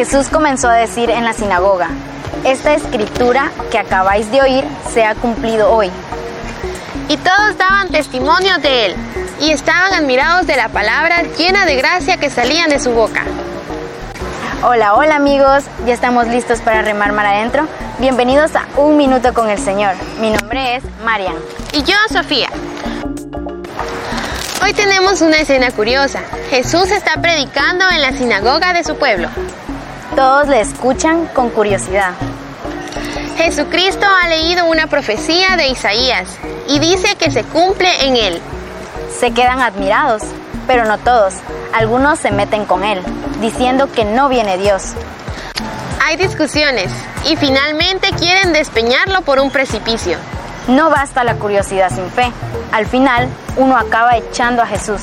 Jesús comenzó a decir en la sinagoga, esta escritura que acabáis de oír se ha cumplido hoy. Y todos daban testimonio de él, y estaban admirados de la palabra llena de gracia que salían de su boca. Hola, hola amigos, ya estamos listos para remar mar adentro. Bienvenidos a Un Minuto con el Señor. Mi nombre es Marian. Y yo, Sofía. Hoy tenemos una escena curiosa. Jesús está predicando en la sinagoga de su pueblo. Todos le escuchan con curiosidad. Jesucristo ha leído una profecía de Isaías y dice que se cumple en él. Se quedan admirados, pero no todos. Algunos se meten con él, diciendo que no viene Dios. Hay discusiones y finalmente quieren despeñarlo por un precipicio. No basta la curiosidad sin fe. Al final, uno acaba echando a Jesús.